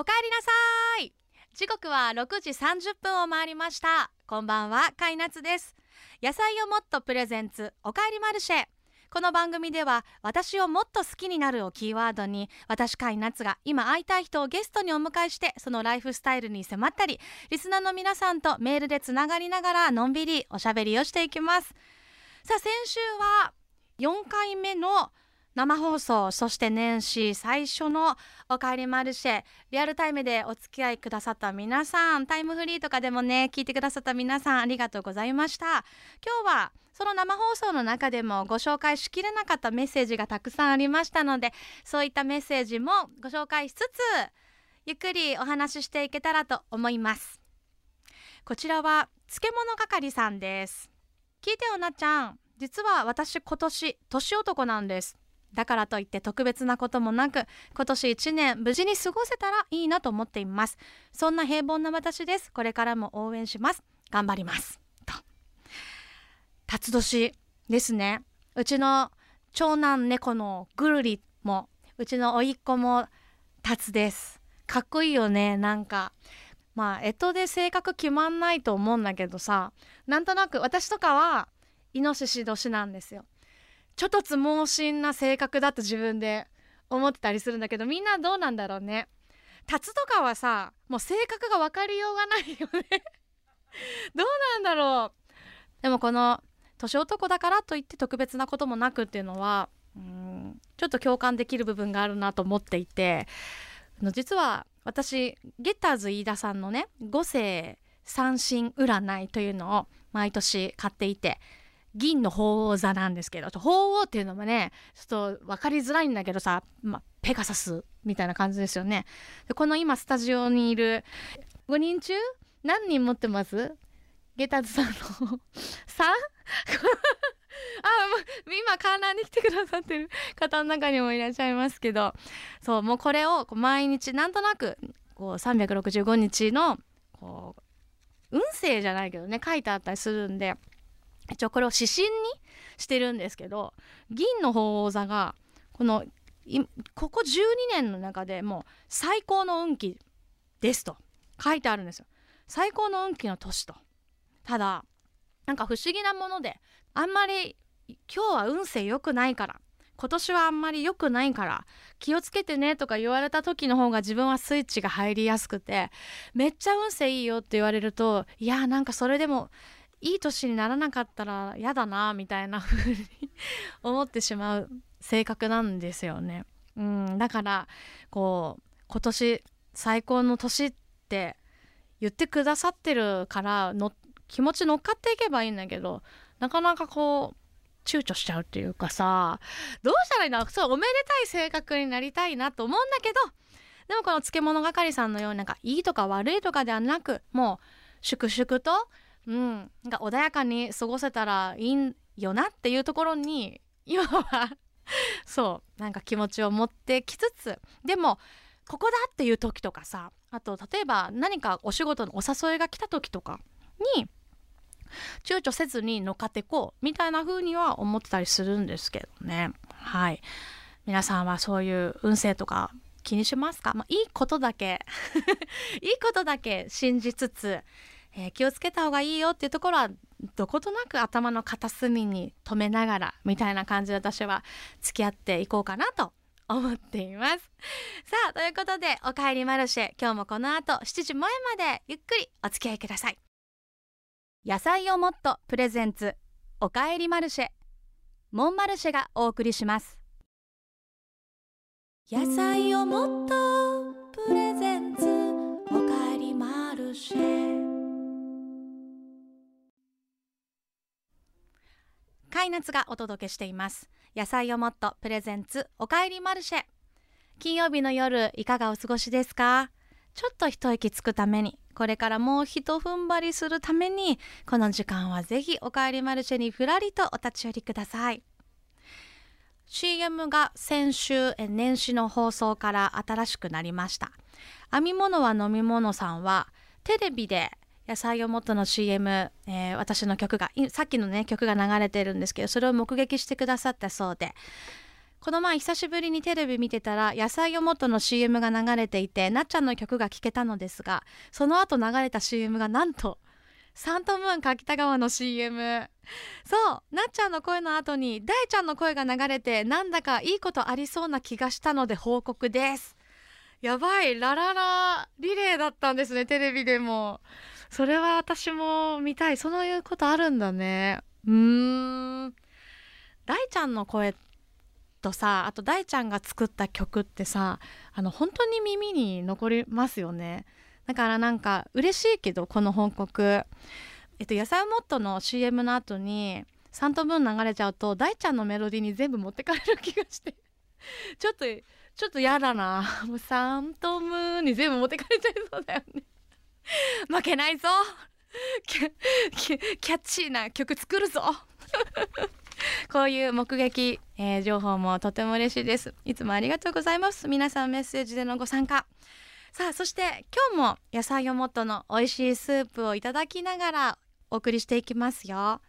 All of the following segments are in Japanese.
おかえりなさい。時刻は6時30分を回りました。こんばんはかいなつです。野菜をもっとプレゼンツおかえりマルシェ。この番組では私をもっと好きになるをキーワードに私かいなつが今会いたい人をゲストにお迎えしてそのライフスタイルに迫ったりリスナーの皆さんとメールでつながりながらのんびりおしゃべりをしていきます。さあ先週は4回目の生放送そして年始最初の「おかえりマルシェ」リアルタイムでお付き合いくださった皆さんタイムフリーとかでもね聞いてくださった皆さんありがとうございました。今日はその生放送の中でもご紹介しきれなかったメッセージがたくさんありましたのでそういったメッセージもご紹介しつつゆっくりお話ししていけたらと思います。こちらは漬物係さんです。聞いてよなちゃん。実は私今年年男なんです。だからといって特別なこともなく今年1年無事に過ごせたらいいなと思っています。そんな平凡な私です。これからも応援します。頑張ります。と。辰年ですね。うちの長男猫のぐるりもうちの甥っ子も辰です。かっこいいよね。なんかまあ干支で性格決まんないと思うんだけどさなんとなく私とかはイノシシ年なんですよ。ちょっとつ盲信な性格だと自分で思ってたりするんだけどみんなどうなんだろうね。タツとかはさもう性格が分かりようがないよね。どうなんだろう。でもこの年男だからといって特別なこともなくっていうのはうんちょっと共感できる部分があるなと思っていて実は私ゲッターズ飯田さんのね五世三神占いというのを毎年買っていて銀の鳳凰座なんですけど鳳凰っていうのもねちょっと分かりづらいんだけどさ、まペガサスみたいな感じですよね。でこの今スタジオにいる5人中何人持ってます？ゲタズさんの 3? あ今観覧に来てくださってる 方の中にもいらっしゃいますけど。そうもうこれを毎日なんとなくこう365日のこう運勢じゃないけどね書いてあったりするんで。一応これを指針にしてるんですけど銀の鳳凰座がこのここ12年の中でもう最高の運気ですと。書いてあるんですよ。最高の運気の年と。ただなんか不思議なものであんまり今日は運勢良くないから今年はあんまり良くないから気をつけてねとか言われた時の方が自分はスイッチが入りやすくてめっちゃ運勢いいよって言われるといやーなんかそれでもいい年にならなかったら嫌だなみたいな風に思ってしまう性格なんですよね。うん、だからこう今年最高の年って言ってくださってるからの気持ち乗っかっていけばいいんだけどなかなかこう躊躇しちゃうっていうかさどうしたらいいのそうおめでたい性格になりたいなと思うんだけどでもこの漬物係さんのようになんかいいとか悪いとかではなくもう粛々とうん、なんか穏やかに過ごせたらいいんよなっていうところに今は そうなんか気持ちを持ってきつつでもここだっていう時とかさあと例えば何かお仕事のお誘いが来た時とかに躊躇せずに乗っかってこうみたいな風には思ってたりするんですけどね。はい。皆さんはそういう運勢とか気にしますか、まあ、いいことだけ いいことだけ信じつつえー、気をつけた方がいいよっていうところはどことなく頭の片隅に留めながらみたいな感じで私は付き合っていこうかなと思っています。さあということで「おかえりマルシェ」今日もこの後7時前までゆっくりお付き合いください。野菜をもっとプレゼンツ「おかえりマルシェ」モンマルシェがお送りします。野菜をもっとプレゼンツ「おかえりマルシェ」カイナツがお届けしています。野菜をもっとプレゼンツおかえりマルシェ。金曜日の夜いかがお過ごしですか？ちょっと一息つくためにこれからもう一踏ん張りするためにこの時間はぜひおかえりマルシェにふらりとお立ち寄りください。CM が先週年始の放送から新しくなりました。編み物は飲み物さんはテレビで野菜をもとの CM、えー、私の曲がさっきのね曲が流れてるんですけどそれを目撃してくださったそうで。この前久しぶりにテレビ見てたら野菜をもとの CM が流れていてなっちゃんの曲が聴けたのですがその後流れた CM がなんとサントムーン柿田川の CM そうなっちゃんの声の後に大ちゃんの声が流れてなんだかいいことありそうな気がしたので報告です。やばいラララリレーだったんですねテレビでも。それは私も見たい。そういうことあるんだね。うーん。大ちゃんの声とさあと大ちゃんが作った曲ってさあの本当に耳に残りますよね。だからなんか嬉しいけどこの報告。えっと野菜モットの CM の後にサントムーン流れちゃうと大ちゃんのメロディーに全部持ってかれる気がして。ちょっとちょっと嫌だな。もうサントムに全部持ってかれちゃいそうだよね。負けないぞ。キャキャッチーな曲作るぞ。こういう目撃、えー、情報もとても嬉しいです。いつもありがとうございます。皆さんメッセージでのご参加。さあそして今日も野菜をもっとの美味しいスープをいただきながらお送りしていきますよ。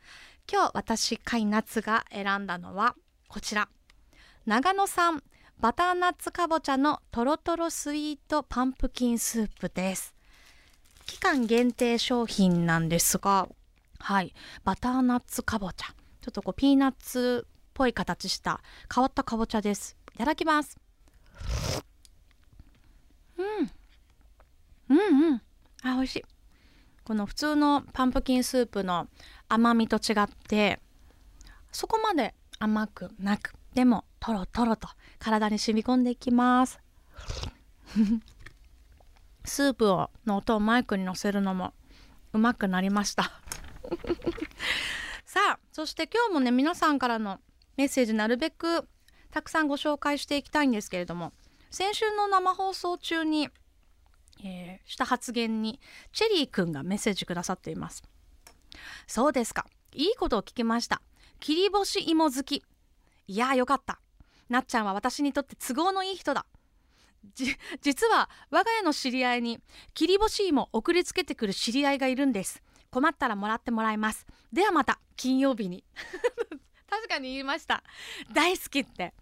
今日私カイナツが選んだのはこちら。長野産バターナッツかぼちゃのとろとろスイートパンプキンスープです。期間限定商品なんですが。はい。バターナッツかぼちゃ。ちょっとこうピーナッツっぽい形した変わったかぼちゃです。いただきます。うん。うんうん。あ美味しい。この普通のパンプキンスープの甘みと違ってそこまで甘くなくでもトロトロと体に染み込んでいきます。スープをの音をマイクに乗せるのもうまくなりました。さあそして今日もね皆さんからのメッセージなるべくたくさんご紹介していきたいんですけれども先週の生放送中にえー、した発言にチェリーくんがメッセージくださっています。そうですか。いいことを聞きました。切り干し芋好き。いやーよかった。なっちゃんは私にとって都合のいい人だ。実は我が家の知り合いに切り干し芋送りつけてくる知り合いがいるんです。困ったらもらってもらいます。ではまた金曜日に。確かに言いました。大好きって。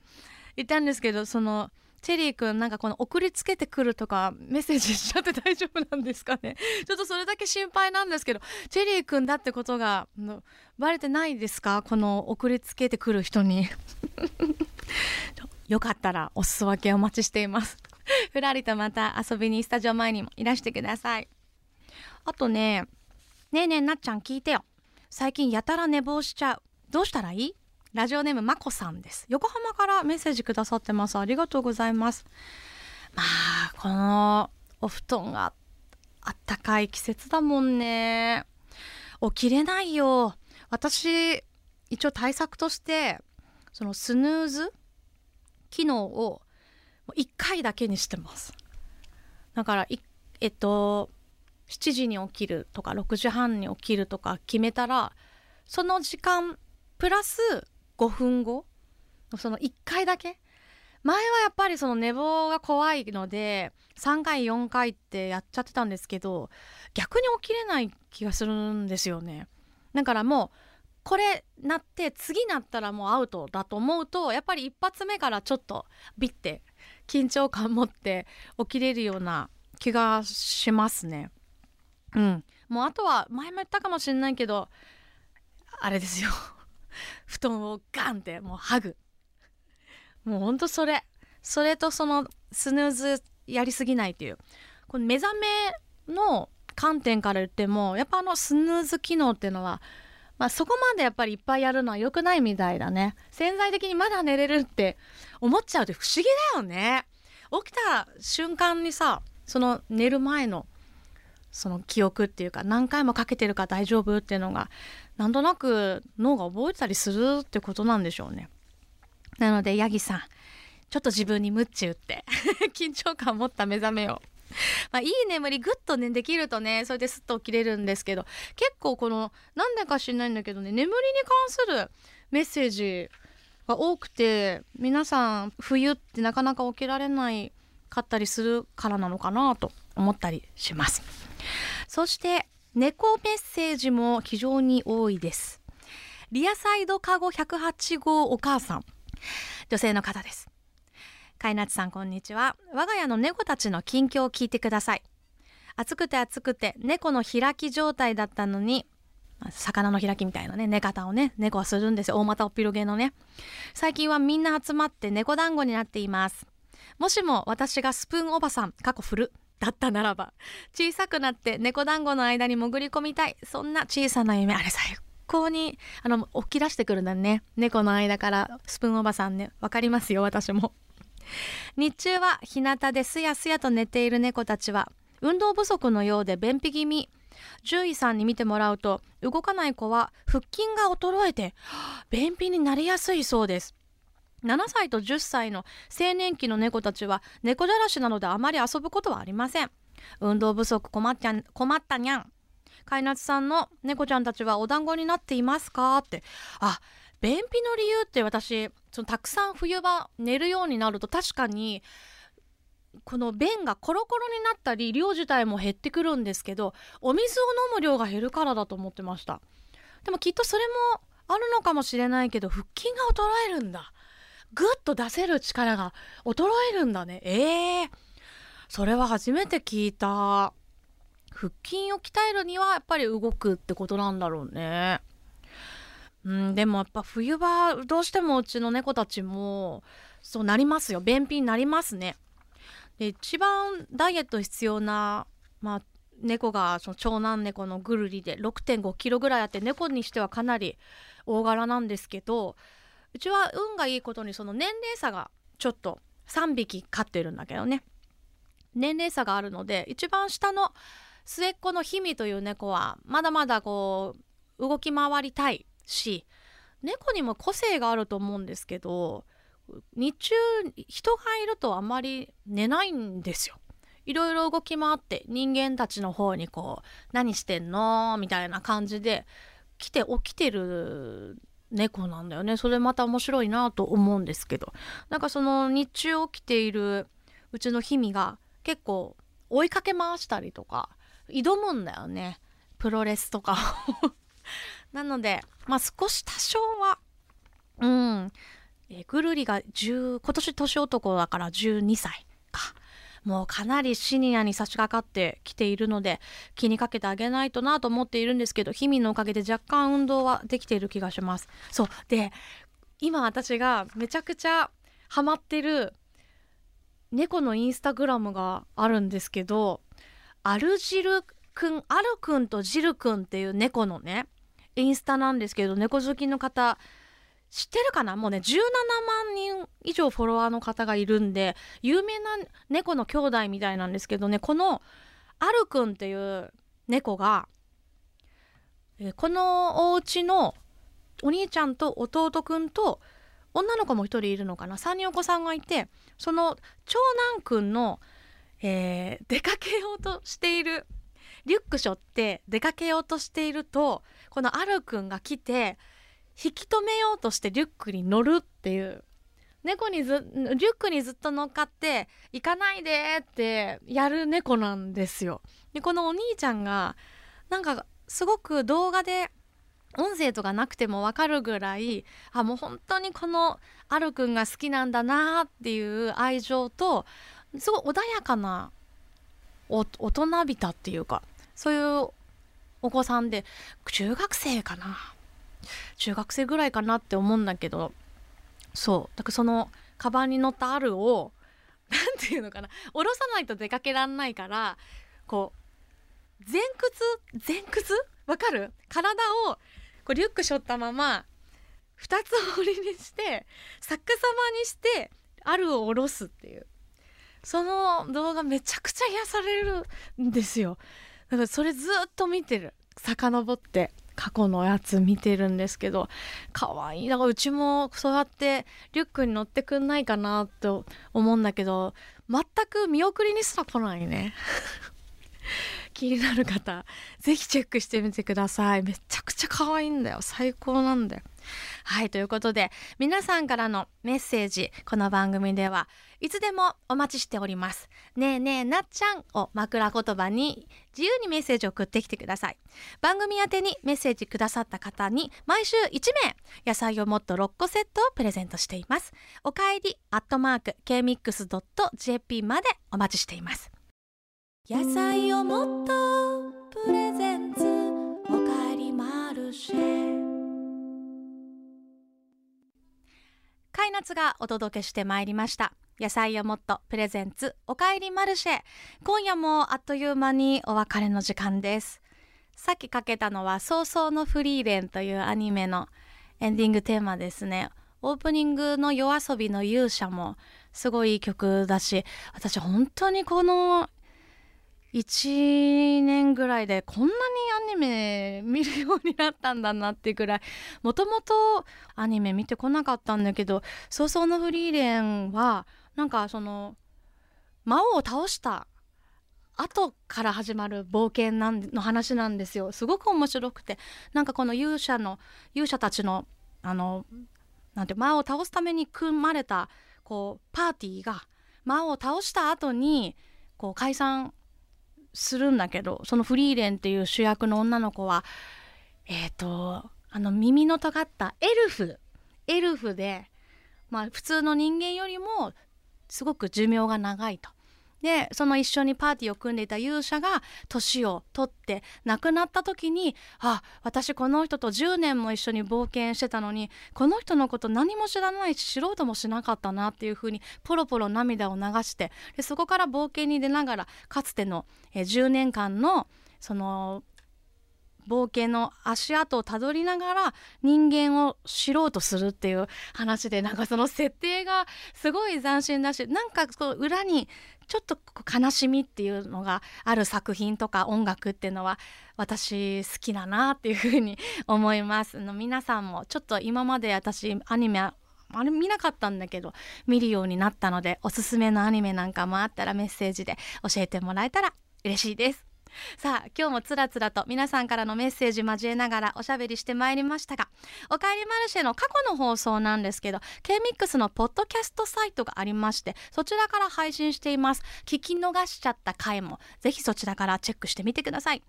言ったんですけどそのチェリーくんなんかこの送りつけてくるとかメッセージしちゃって大丈夫なんですかね。ちょっとそれだけ心配なんですけどチェリーくんだってことがバレてないですか？この送りつけてくる人に。よかったらお裾分けお待ちしています。ふらりとまた遊びにスタジオ前にもいらしてください。あとねねえねえなっちゃん聞いてよ。最近やたら寝坊しちゃう。どうしたらいい？ラジオネームまこさんです。横浜からメッセージくださってます。ありがとうございます。まあこのお布団があったかい季節だもんね。起きれないよ。私一応対策としてそのスヌーズ機能を1回だけにしてます。だからえっと7時に起きるとか6時半に起きるとか決めたらその時間プラス5分後その1回だけ。前はやっぱりその寝坊が怖いので3回4回ってやっちゃってたんですけど逆に起きれない気がするんですよね。だからもうこれなって次なったらもうアウトだと思うとやっぱり一発目からちょっとビッて緊張感持って起きれるような気がしますね。うん。もうあとは前も言ったかもしれないけどあれですよ。布団をガンってもうハグもうほんとそれ。それとそのスヌーズやりすぎないっていう。この目覚めの観点から言ってもやっぱあのスヌーズ機能っていうのはまあ、そこまでやっぱりいっぱいやるのは良くないみたいだね潜在的にまだ寝れるって思っちゃうって不思議だよね起きた瞬間にさその寝る前のその記憶っていうか何回もかけてるか大丈夫っていうのがなんとなく脳が覚えてたりするってことなんでしょうね。なのでヤギさんちょっと自分にムッチ打って 緊張感を持った目覚めを。まあ、いい眠りぐっとねできるとねそれですっと起きれるんですけど結構このなんでか知んないんだけどね眠りに関するメッセージが多くて皆さん冬ってなかなか起きられないかったりするからなのかなと思ったりします。そして猫メッセージも非常に多いです。リアサイドカゴ108号お母さん。女性の方です。飼いなつさんこんにちは。我が家の猫たちの近況を聞いてください。暑くて暑くて猫の開き状態だったのに魚の開きみたいなね寝方をね猫はするんですよ。大股おっぴろげのね。最近はみんな集まって猫団子になっています。もしも私がスプーンおばさん過去振るだったならば小さくなって猫団子の間に潜り込みたい。そんな小さな夢あれ最高にあの起き出してくるんだね。猫の間からスプーンおばさんねわかりますよ私も。日中は日向ですやすやと寝ている猫たちは運動不足のようで便秘気味。獣医さんに見てもらうと動かない子は腹筋が衰えて便秘になりやすいそうです。7歳と10歳の青年期の猫たちは猫じゃらしなのであまり遊ぶことはありません。運動不足困っゃ困ったにゃん。飼いなつさんの猫ちゃんたちはお団子になっていますか？って。あ便秘の理由って私そのたくさん冬場寝るようになると確かにこの便がコロコロになったり量自体も減ってくるんですけどお水を飲む量が減るからだと思ってました。でもきっとそれもあるのかもしれないけど腹筋が衰えるんだ。ぐっと出せる力が衰えるんだね。えー、それは初めて聞いた。腹筋を鍛えるにはやっぱり動くってことなんだろうね。うんでもやっぱ冬場どうしてもうちの猫たちもそうなりますよ。便秘になりますね。で一番ダイエット必要な、まあ、猫がその長男猫のぐるりで6 5キロぐらいあって猫にしてはかなり大柄なんですけどうちは運がいいことにその年齢差がちょっと3匹飼ってるんだけどね。年齢差があるので一番下の末っ子のヒミという猫はまだまだこう動き回りたいし猫にも個性があると思うんですけど日中人がいるとあまり寝ないんですよ。いろいろ動き回って人間たちの方にこう「何してんの?」みたいな感じで来て起きてる猫なんだよねそれまた面白いなと思うんですけどなんかその日中起きているうちのヒミが結構追いかけ回したりとか挑むんだよねプロレスとかなのでまあ少し多少はうん。え、ぐるりが10今年年男だから12歳か。もうかなりシニアに差し掛かってきているので気にかけてあげないとなと思っているんですけど日々のおかげで若干運動はできている気がします。そう。で今私がめちゃくちゃハマってる猫のインスタグラムがあるんですけどアルジルくんアルくんとジルくんっていう猫のねインスタなんですけど猫好きの方知ってるかな？もうね17万人以上フォロワーの方がいるんで有名な猫の兄弟みたいなんですけどねこのアルくんっていう猫がこのお家のお兄ちゃんと弟くんと女の子も1人いるのかな？3人お子さんがいてその長男くんの、えー、出かけようとしているリュック背負って出かけようとしているとこのアルくんが来て引き止めようとしてリュックに乗るっていう猫にずリュックにずっと乗っかって「行かないで」ってやる猫なんですよ。でこのお兄ちゃんがなんかすごく動画で音声とかなくても分かるぐらいあもう本当にこのアルくんが好きなんだなっていう愛情とすごい穏やかな大人びたっていうかそういうお子さんで中学生かな。中学生ぐらいかなって思うんだけど。そう。だからそのカバンに乗ったあるを 何て言うのかな。下ろさないと出かけらんないからこう前屈？前屈？わかる？体をこうリュック背負ったまま2つ折りにして逆さまにしてあるを下ろすっていう。その動画めちゃくちゃ癒されるんですよ。だからそれずっと見てる。遡って過去のやつ見てるんですけど可愛い。だからうちもそうやってリュックに乗ってくんないかなと思うんだけど全く見送りにすら来ないね。気になる方是非チェックしてみてください。めちゃくちゃ可愛いんだよ。最高なんだよ。はいということで皆さんからのメッセージこの番組ではいつでもお待ちしております。ねえねえなっちゃんを枕言葉に自由にメッセージを送ってきてください。番組宛てにメッセージくださった方に毎週1名野菜をもっと6個セットをプレゼントしています。おかえりアットマーク kmix.jp までお待ちしています。野菜をもっとプレゼンツおかえりマルシェ。カイナツがお届けしてまいりました野菜をもっとプレゼンツおかえりマルシェ今夜もあっという間にお別れの時間ですさっきかけたのは早々のフリーレンというアニメのエンディングテーマですねオープニングの夜遊びの勇者もすごいいい曲だし私本当にこの1年ぐらいでこんなにアニメ見るようになったんだなっていうぐらいもともとアニメ見てこなかったんだけど「早々のフリーレン」はなんかその魔王を倒した後から始まる冒険なんの話なんですよ。すごく面白くてなんかこの勇者の勇者たちのあのなんて魔王を倒すために組まれたこうパーティーが魔王を倒した後にこう解散するんだけどそのフリーレンっていう主役の女の子はえっ、ー、とあの耳の尖ったエルフエルフでまあ普通の人間よりもすごく寿命が長いと。でその一緒にパーティーを組んでいた勇者が年を取って亡くなった時にあ私この人と10年も一緒に冒険してたのにこの人のこと何も知らないし素人もしなかったなっていうふうにポロポロ涙を流してでそこから冒険に出ながらかつての10年間のその冒険の足跡をたどりながら人間を知ろうとするっていう話でなんかその設定がすごい斬新だしなんかこう裏にちょっと悲しみっていうのがある作品とか音楽っていうのは私好きだなっていうふうに思います。の皆さんもちょっと今まで私アニメあれ見なかったんだけど見るようになったのでおすすめのアニメなんかもあったらメッセージで教えてもらえたら嬉しいです。さあ今日もつらつらと皆さんからのメッセージ交えながらおしゃべりしてまいりましたが「おかえりマルシェ」の過去の放送なんですけど K-MIX のポッドキャストサイトがありましてそちらから配信しています。聞き逃しちゃった回もぜひそちらからチェックしてみてください。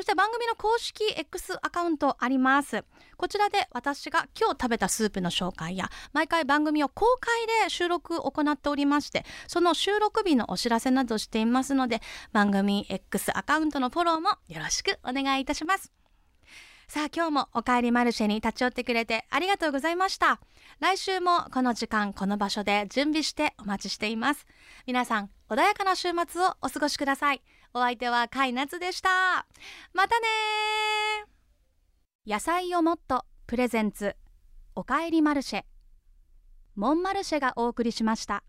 そして番組の公式 X アカウントあります。こちらで私が今日食べたスープの紹介や毎回番組を公開で収録を行っておりましてその収録日のお知らせなどしていますので番組 X アカウントのフォローもよろしくお願いいたします。さあ今日もおかえりマルシェに立ち寄ってくれてありがとうございました。来週もこの時間この場所で準備してお待ちしています。皆さん穏やかな週末をお過ごしください。お相手は甲斐夏でした。またね野菜をもっとプレゼンツ。おかえりマルシェ。モンマルシェがお送りしました。